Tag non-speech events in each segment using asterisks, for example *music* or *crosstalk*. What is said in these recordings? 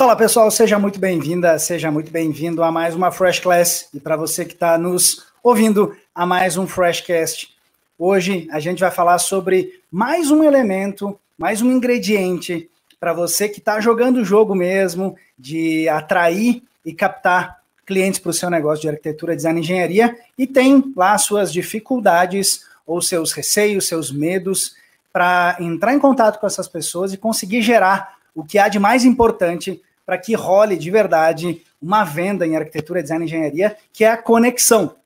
Fala pessoal, seja muito bem-vinda, seja muito bem-vindo a mais uma Fresh Class e para você que está nos ouvindo a mais um Freshcast. Hoje a gente vai falar sobre mais um elemento, mais um ingrediente para você que está jogando o jogo mesmo, de atrair e captar clientes para o seu negócio de arquitetura, design e engenharia e tem lá suas dificuldades ou seus receios, seus medos para entrar em contato com essas pessoas e conseguir gerar o que há de mais importante para que role de verdade uma venda em arquitetura, design e engenharia, que é a conexão.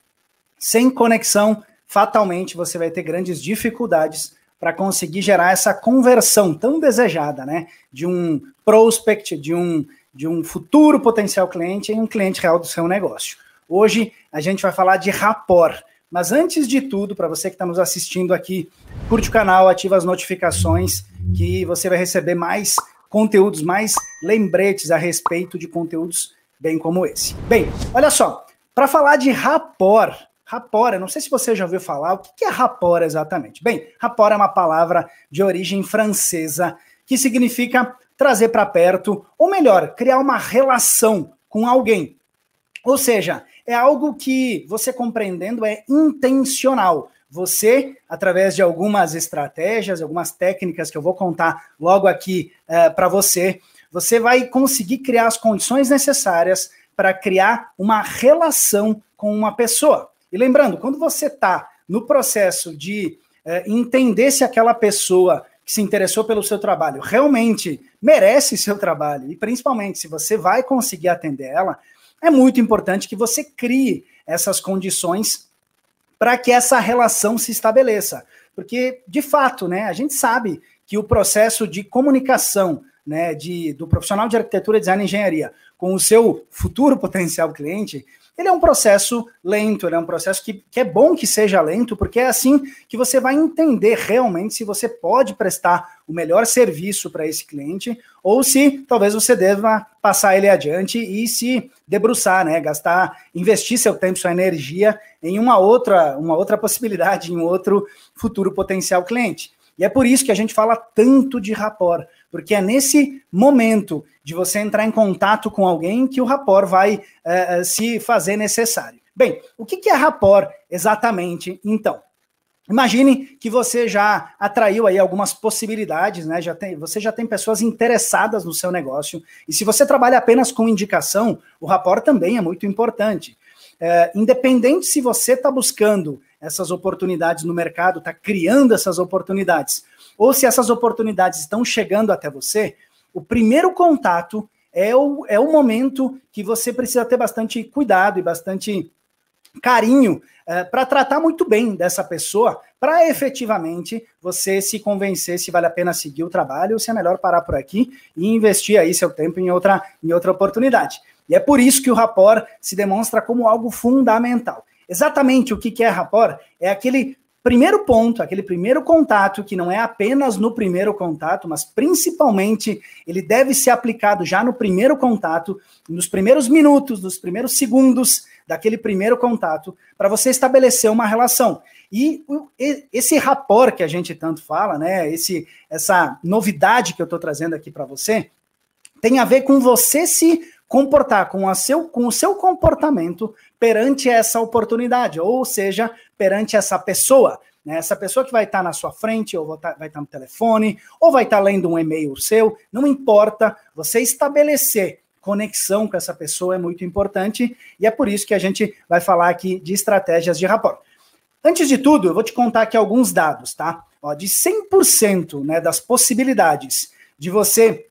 Sem conexão, fatalmente você vai ter grandes dificuldades para conseguir gerar essa conversão tão desejada, né? De um prospect, de um, de um futuro potencial cliente em um cliente real do seu negócio. Hoje a gente vai falar de rapport. Mas antes de tudo, para você que está nos assistindo aqui, curte o canal, ativa as notificações, que você vai receber mais conteúdos, mais lembretes a respeito de conteúdos bem como esse. Bem, olha só, para falar de rapport, eu não sei se você já ouviu falar, o que é rapport exatamente? Bem, rapport é uma palavra de origem francesa que significa trazer para perto, ou melhor, criar uma relação com alguém. Ou seja, é algo que você compreendendo é intencional. Você, através de algumas estratégias, algumas técnicas que eu vou contar logo aqui uh, para você, você vai conseguir criar as condições necessárias para criar uma relação com uma pessoa. E lembrando, quando você está no processo de uh, entender se aquela pessoa que se interessou pelo seu trabalho realmente merece seu trabalho, e principalmente se você vai conseguir atender ela, é muito importante que você crie essas condições para que essa relação se estabeleça. Porque, de fato, né, a gente sabe que o processo de comunicação né, de, do profissional de arquitetura, design e engenharia com o seu futuro *laughs* potencial cliente, ele é um processo lento, ele é um processo que, que é bom que seja lento, porque é assim que você vai entender realmente se você pode prestar o melhor serviço para esse cliente ou se talvez você deva passar ele adiante e se debruçar, né, gastar, investir seu tempo, sua energia em uma outra, uma outra possibilidade, em outro futuro potencial cliente. E é por isso que a gente fala tanto de rapport, porque é nesse momento de você entrar em contato com alguém que o rapport vai uh, se fazer necessário. Bem, o que é rapport exatamente, então? Imagine que você já atraiu aí algumas possibilidades, né? Já tem, você já tem pessoas interessadas no seu negócio. E se você trabalha apenas com indicação, o rapport também é muito importante. É, independente se você está buscando essas oportunidades no mercado, está criando essas oportunidades, ou se essas oportunidades estão chegando até você, o primeiro contato é o, é o momento que você precisa ter bastante cuidado e bastante carinho é, para tratar muito bem dessa pessoa, para efetivamente você se convencer se vale a pena seguir o trabalho ou se é melhor parar por aqui e investir aí seu tempo em outra, em outra oportunidade. E é por isso que o rapport se demonstra como algo fundamental. Exatamente o que é rapport? É aquele primeiro ponto, aquele primeiro contato, que não é apenas no primeiro contato, mas principalmente ele deve ser aplicado já no primeiro contato, nos primeiros minutos, nos primeiros segundos daquele primeiro contato, para você estabelecer uma relação. E esse rapport que a gente tanto fala, né, esse, essa novidade que eu estou trazendo aqui para você, tem a ver com você se comportar com, a seu, com o seu comportamento perante essa oportunidade, ou seja, perante essa pessoa. Né? Essa pessoa que vai estar na sua frente, ou vai estar no telefone, ou vai estar lendo um e-mail seu, não importa, você estabelecer conexão com essa pessoa é muito importante, e é por isso que a gente vai falar aqui de estratégias de rapport. Antes de tudo, eu vou te contar aqui alguns dados, tá? Ó, de 100% né, das possibilidades de você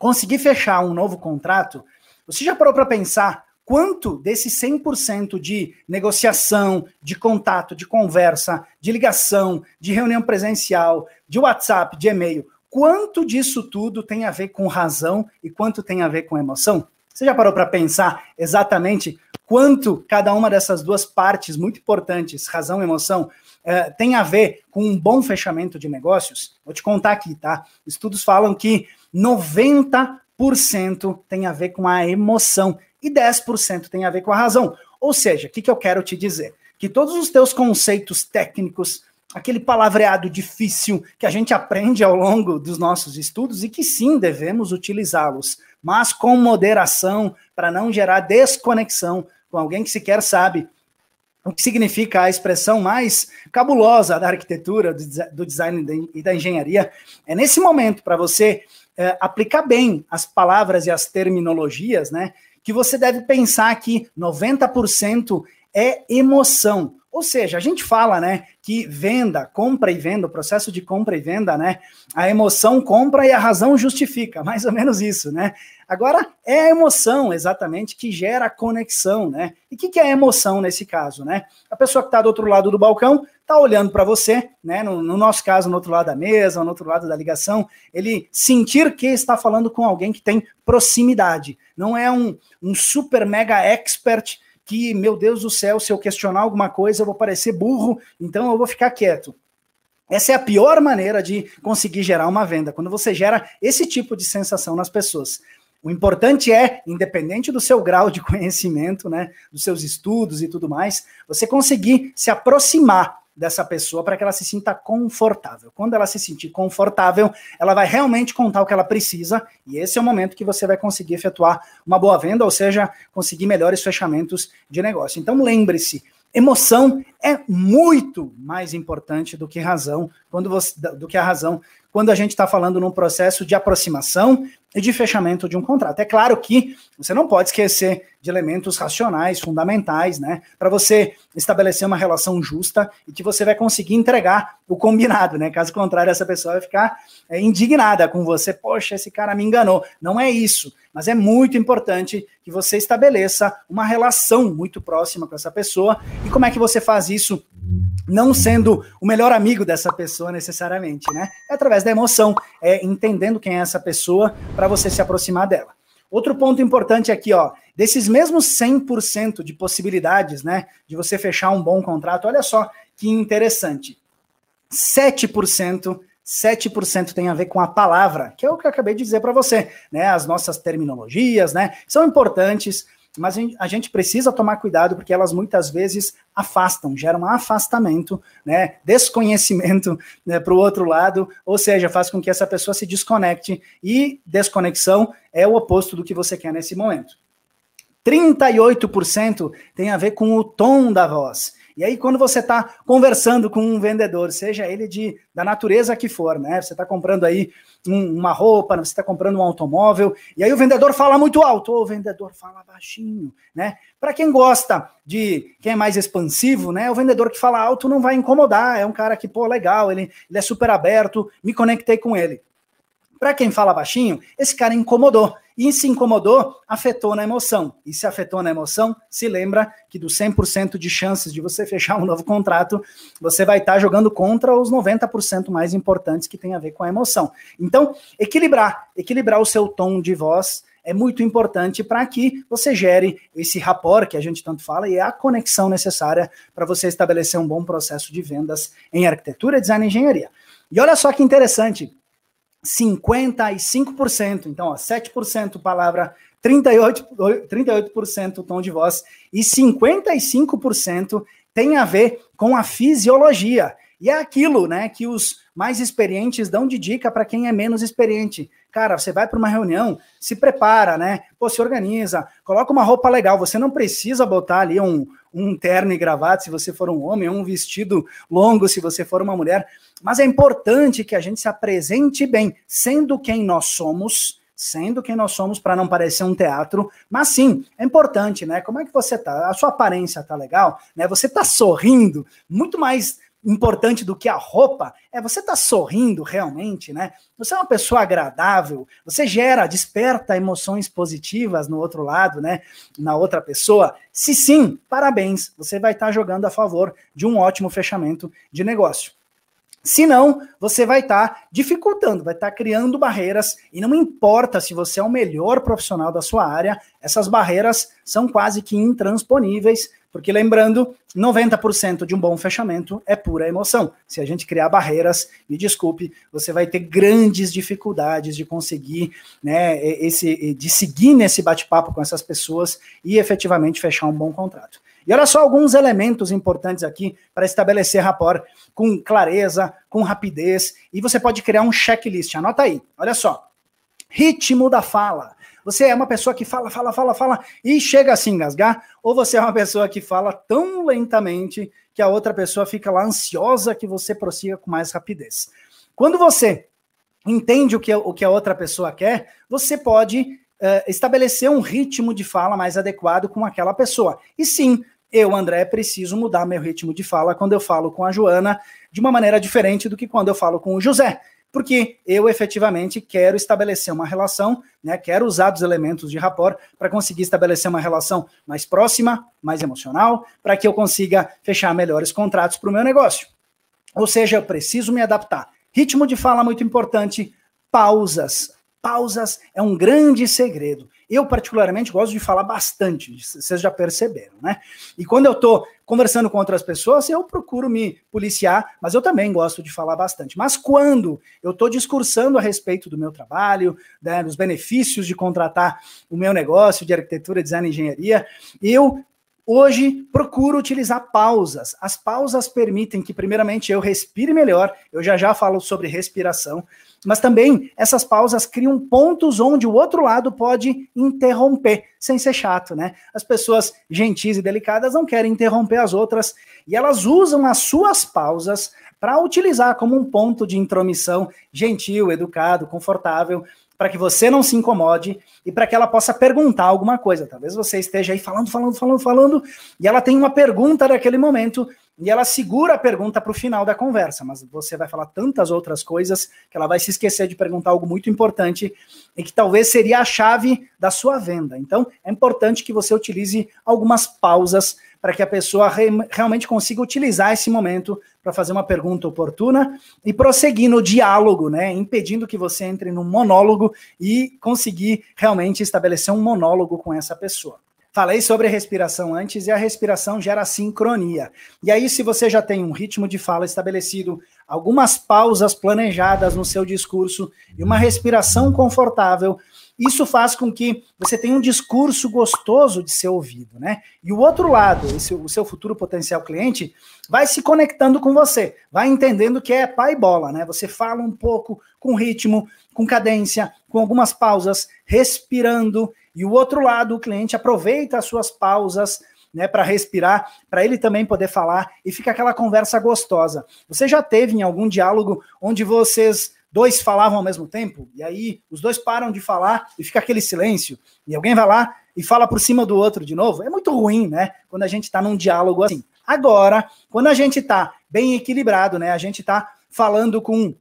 conseguir fechar um novo contrato, você já parou para pensar quanto desse 100% de negociação, de contato, de conversa, de ligação, de reunião presencial, de WhatsApp, de e-mail, quanto disso tudo tem a ver com razão e quanto tem a ver com emoção? Você já parou para pensar exatamente quanto cada uma dessas duas partes muito importantes, razão e emoção, eh, tem a ver com um bom fechamento de negócios? Vou te contar aqui, tá? Estudos falam que 90 10% tem a ver com a emoção e 10% tem a ver com a razão. Ou seja, o que, que eu quero te dizer? Que todos os teus conceitos técnicos, aquele palavreado difícil que a gente aprende ao longo dos nossos estudos e que sim devemos utilizá-los, mas com moderação para não gerar desconexão com alguém que sequer sabe o que significa a expressão mais cabulosa da arquitetura, do design e da engenharia. É nesse momento para você é, aplicar bem as palavras e as terminologias, né? Que você deve pensar que 90% é emoção. Ou seja, a gente fala, né, que venda, compra e venda, o processo de compra e venda, né, a emoção compra e a razão justifica, mais ou menos isso, né? Agora, é a emoção, exatamente, que gera a conexão, né? E o que, que é emoção nesse caso, né? A pessoa que está do outro lado do balcão está olhando para você, né? No, no, nosso caso, no outro lado da mesa, no outro lado da ligação, ele sentir que está falando com alguém que tem proximidade. Não é um, um super mega expert que, meu Deus do céu, se eu questionar alguma coisa, eu vou parecer burro, então eu vou ficar quieto. Essa é a pior maneira de conseguir gerar uma venda, quando você gera esse tipo de sensação nas pessoas. O importante é, independente do seu grau de conhecimento, né, dos seus estudos e tudo mais, você conseguir se aproximar dessa pessoa para que ela se sinta confortável. Quando ela se sentir confortável, ela vai realmente contar o que ela precisa, e esse é o momento que você vai conseguir efetuar uma boa venda, ou seja, conseguir melhores fechamentos de negócio. Então lembre-se, emoção é muito mais importante do que razão, quando você, do que a razão quando a gente está falando num processo de aproximação e de fechamento de um contrato. É claro que você não pode esquecer de elementos racionais, fundamentais, né, para você estabelecer uma relação justa e que você vai conseguir entregar o combinado, né? Caso contrário, essa pessoa vai ficar é, indignada com você. Poxa, esse cara me enganou. Não é isso, mas é muito importante que você estabeleça uma relação muito próxima com essa pessoa. E como é que você faz isso não sendo o melhor amigo dessa pessoa necessariamente, né? É através da emoção, é entendendo quem é essa pessoa para você se aproximar dela. Outro ponto importante aqui, ó, desses mesmos 100% de possibilidades, né, de você fechar um bom contrato, olha só que interessante. 7% 7% tem a ver com a palavra, que é o que eu acabei de dizer para você, né? As nossas terminologias, né? São importantes, mas a gente precisa tomar cuidado porque elas muitas vezes afastam, geram afastamento, né, desconhecimento né, para o outro lado, ou seja, faz com que essa pessoa se desconecte e desconexão é o oposto do que você quer nesse momento. 38% tem a ver com o tom da voz. E aí, quando você está conversando com um vendedor, seja ele de da natureza que for, né? Você está comprando aí um, uma roupa, você está comprando um automóvel, e aí o vendedor fala muito alto, ou o vendedor fala baixinho, né? Para quem gosta de quem é mais expansivo, né? O vendedor que fala alto não vai incomodar, é um cara que, pô, legal, ele, ele é super aberto, me conectei com ele. Para quem fala baixinho, esse cara incomodou. E se incomodou, afetou na emoção. E se afetou na emoção, se lembra que dos 100% de chances de você *laughs* fechar um novo contrato, você vai estar tá jogando contra os 90% mais importantes que tem a ver com a emoção. Então, equilibrar, equilibrar o seu tom de voz é muito importante para que você gere esse rapport que a gente tanto fala e é a conexão necessária para você estabelecer um bom processo de vendas em arquitetura, design e engenharia. E olha só que interessante, 55%. Então, ó, 7% palavra, 38%, 38% tom de voz e 55% tem a ver com a fisiologia. E é aquilo, né, que os mais experientes dão de dica para quem é menos experiente. Cara, você vai para uma reunião, se prepara, né? Pô, se organiza, coloca uma roupa legal. Você não precisa botar ali um, um terno e gravata se você for um homem, um vestido longo se você for uma mulher. Mas é importante que a gente se apresente bem, sendo quem nós somos, sendo quem nós somos para não parecer um teatro, mas sim, é importante, né? Como é que você tá? A sua aparência tá legal, né? Você tá sorrindo, muito mais importante do que a roupa é você tá sorrindo realmente, né? Você é uma pessoa agradável, você gera, desperta emoções positivas no outro lado, né? Na outra pessoa. Se sim, parabéns, você vai estar tá jogando a favor de um ótimo fechamento de negócio. Se não, você vai estar tá dificultando, vai estar tá criando barreiras, e não importa se você é o melhor profissional da sua área, essas barreiras são quase que intransponíveis, porque lembrando, 90% de um bom fechamento é pura emoção. Se a gente criar barreiras, me desculpe, você vai ter grandes dificuldades de conseguir, né, esse, de seguir nesse bate-papo com essas pessoas e efetivamente fechar um bom contrato. E olha só alguns elementos importantes aqui para estabelecer rapport com clareza, com rapidez, e você pode criar um checklist. Anota aí. Olha só. Ritmo da fala. Você é uma pessoa que fala, fala, fala, fala e chega a se engasgar, ou você é uma pessoa que fala tão lentamente que a outra pessoa fica lá ansiosa que você prossiga com mais rapidez. Quando você entende o que, o que a outra pessoa quer, você pode uh, estabelecer um ritmo de fala mais adequado com aquela pessoa. E sim, eu, André, preciso mudar meu ritmo de fala quando eu falo com a Joana de uma maneira diferente do que quando eu falo com o José. Porque eu efetivamente quero estabelecer uma relação, né? Quero usar dos elementos de rapport para conseguir estabelecer uma relação mais próxima, mais emocional, para que eu consiga fechar melhores contratos para o meu negócio. Ou seja, eu preciso me adaptar. Ritmo de fala muito importante, pausas. Pausas é um grande segredo. Eu, particularmente, gosto de falar bastante, vocês já perceberam, né? E quando eu estou conversando com outras pessoas, eu procuro me policiar, mas eu também gosto de falar bastante. Mas quando eu estou discursando a respeito do meu trabalho, né, dos benefícios de contratar o meu negócio de arquitetura, design e engenharia, eu Hoje procuro utilizar pausas. As pausas permitem que, primeiramente, eu respire melhor. Eu já já falo sobre respiração, mas também essas pausas criam pontos onde o outro lado pode interromper, sem ser chato, né? As pessoas gentis e delicadas não querem interromper as outras e elas usam as suas pausas para utilizar como um ponto de intromissão gentil, educado, confortável para que você não se incomode e para que ela possa perguntar alguma coisa. Talvez você esteja aí falando, falando, falando, falando, e ela tem uma pergunta naquele momento e ela segura a pergunta para o final da conversa, mas você vai falar tantas outras coisas que ela vai se esquecer de perguntar algo muito importante e que talvez seria a chave da sua venda. Então, é importante que você utilize algumas pausas para que a pessoa re realmente consiga utilizar esse momento para fazer uma pergunta oportuna e prosseguir no diálogo, né? Impedindo que você entre num monólogo e conseguir realmente estabelecer um monólogo com essa pessoa. Falei sobre respiração antes e a respiração gera sincronia. E aí, se você já tem um ritmo de fala estabelecido, algumas pausas planejadas no seu discurso e uma respiração confortável, isso faz com que você tenha um discurso gostoso de ser ouvido, né? E o outro lado, esse, o seu futuro potencial cliente, vai se conectando com você, vai entendendo que é pai bola, né? Você fala um pouco com ritmo, com cadência, com algumas pausas, respirando, e o outro lado, o cliente aproveita as suas pausas, né, para respirar, para ele também poder falar e fica aquela conversa gostosa. Você já teve em algum diálogo onde vocês dois falavam ao mesmo tempo, e aí os dois param de falar e fica aquele silêncio, e alguém vai lá e fala por cima do outro de novo. É muito ruim, né? Quando a gente está num diálogo assim. Agora, quando a gente está bem equilibrado, né? A gente está falando com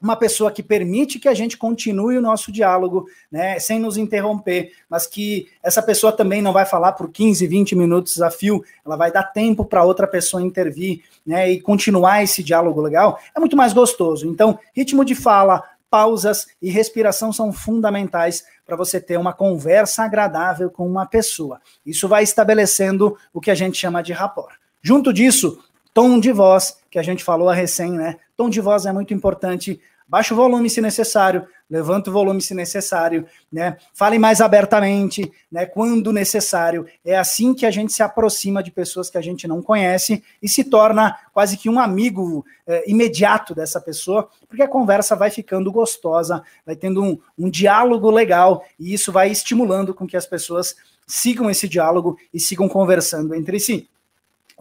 uma pessoa que permite que a gente continue o nosso diálogo, né, sem nos interromper, mas que essa pessoa também não vai falar por 15, 20 minutos a fio, ela vai dar tempo para outra pessoa intervir, né, e continuar esse diálogo legal, é muito mais gostoso. Então, ritmo de fala, pausas e respiração são fundamentais para você ter uma conversa agradável com uma pessoa. Isso vai estabelecendo o que a gente chama de rapport. Junto disso, tom de voz, que a gente falou a recém, né? Tom de voz é muito importante Baixa o volume se necessário, levanta o volume se necessário, né? Fale mais abertamente, né? Quando necessário. É assim que a gente se aproxima de pessoas que a gente não conhece e se torna quase que um amigo é, imediato dessa pessoa, porque a conversa vai ficando gostosa, vai tendo um, um diálogo legal e isso vai estimulando com que as pessoas sigam esse diálogo e sigam conversando entre si.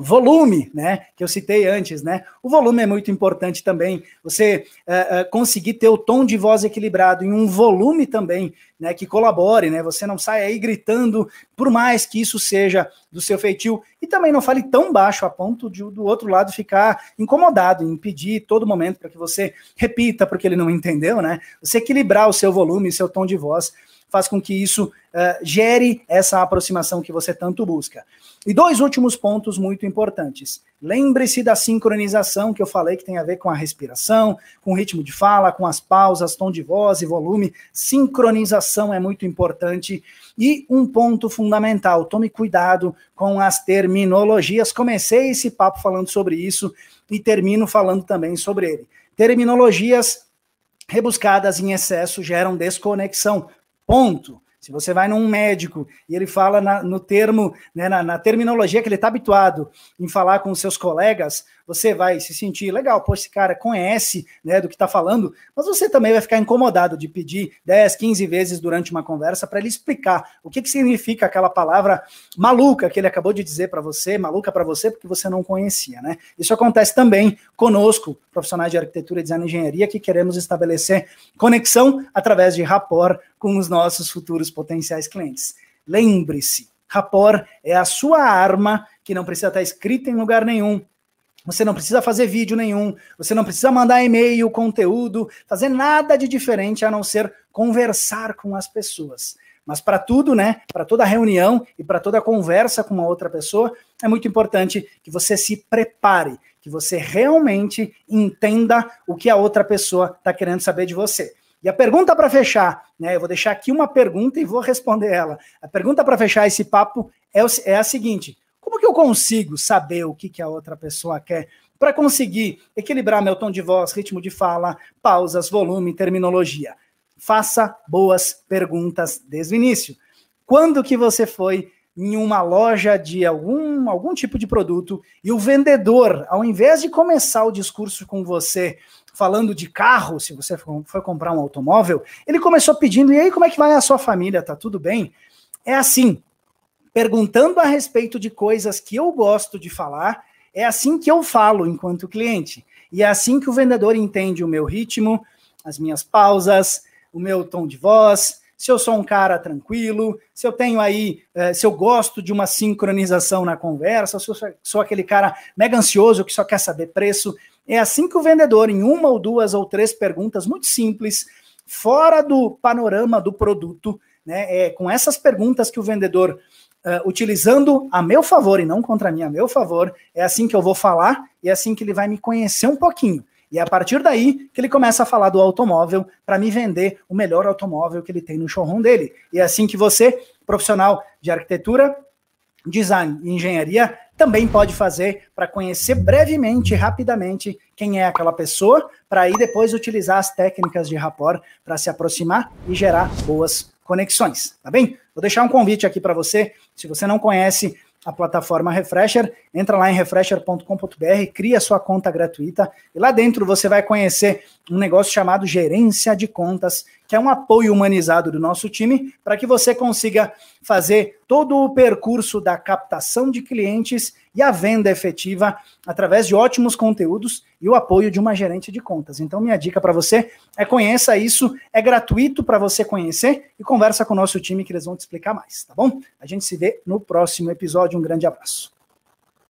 Volume, né, que eu citei antes, né? O volume é muito importante também. Você é, é, conseguir ter o tom de voz equilibrado em um volume também, né, que colabore, né? Você não sai aí gritando, por mais que isso seja do seu feitio, e também não fale tão baixo a ponto de do outro lado ficar incomodado, impedir todo momento para que você repita porque ele não entendeu, né? Você equilibrar o seu volume, seu tom de voz faz com que isso uh, gere essa aproximação que você tanto busca. E dois últimos pontos muito importantes. Lembre-se da sincronização que eu falei que tem a ver com a respiração, com o ritmo de fala, com as pausas, tom de voz e volume. Sincronização é muito importante. E um ponto fundamental: tome cuidado com as terminologias. Comecei esse papo falando sobre isso e termino falando também sobre ele. Terminologias rebuscadas em excesso geram desconexão. Ponto. Se você vai num médico e ele fala na, no termo, né, na, na, terminologia que ele está habituado em falar com seus colegas, você vai se sentir legal, pô, esse cara conhece né, do que está falando, mas você também vai ficar incomodado de pedir 10, 15 vezes durante uma conversa para ele explicar o que, que significa aquela palavra maluca que ele acabou de dizer para você, maluca para você, porque você não conhecia, né? Isso acontece também conosco, profissionais de arquitetura, design e engenharia, que queremos estabelecer conexão através de rapport com os nossos futuros potenciais clientes. Lembre-se, rapport é a sua arma que não precisa estar escrita em lugar nenhum. Você não precisa fazer vídeo nenhum, você não precisa mandar e-mail, conteúdo, fazer nada de diferente a não ser conversar com as pessoas. Mas para tudo, né, para toda reunião e para toda conversa com uma outra pessoa, é muito importante que você se prepare, que você realmente entenda o que a outra pessoa está querendo saber de você. E a pergunta para fechar, né? Eu vou deixar aqui uma pergunta e vou responder ela. A pergunta para fechar esse papo é, é, a seguinte: como que eu consigo saber o que, que a outra pessoa quer para conseguir equilibrar meu tom de voz, ritmo de fala, pausas, volume, terminologia? Faça boas perguntas desde o início. Quando que você foi em uma loja de algum, algum tipo de produto e o vendedor, ao invés de começar o discurso com você falando de carro, se você for comprar um automóvel, ele começou pedindo: e aí, como é que vai a sua família? Tá tudo bem? É assim, perguntando a respeito de coisas que eu gosto de falar, é assim que eu falo enquanto cliente. E é assim que o vendedor entende o meu ritmo, as minhas pausas, o meu tom de voz, se eu sou um cara tranquilo, se eu tenho aí, eh, se eu gosto de uma sincronização na conversa, se eu sou aquele cara mega ansioso que só quer saber preço. É assim que o vendedor, em uma ou duas ou três perguntas muito simples, fora do panorama do produto, né, é com essas perguntas que o vendedor, uh, utilizando a meu favor e não contra mim, a meu favor, é assim que eu vou falar e é assim que ele vai me conhecer um pouquinho. E é a partir daí que ele começa a falar do automóvel para me vender o melhor automóvel que ele tem no showroom dele. E é assim que você, profissional de arquitetura, design e engenharia, também pode fazer para conhecer brevemente, rapidamente, quem é aquela pessoa, para aí depois utilizar as técnicas de rapport para se aproximar e gerar boas conexões, tá bem? Vou deixar um convite aqui para você, se você não conhece a plataforma Refresher, entra lá em refresher.com.br, cria sua conta gratuita e lá dentro você vai conhecer um negócio chamado gerência de contas, que é um apoio humanizado do nosso time para que você consiga fazer todo o percurso da captação de clientes e a venda efetiva através de ótimos conteúdos e o apoio de uma gerente de contas. Então, minha dica para você é conheça isso, é gratuito para você conhecer e conversa com o nosso time que eles vão te explicar mais, tá bom? A gente se vê no próximo episódio. Um grande abraço.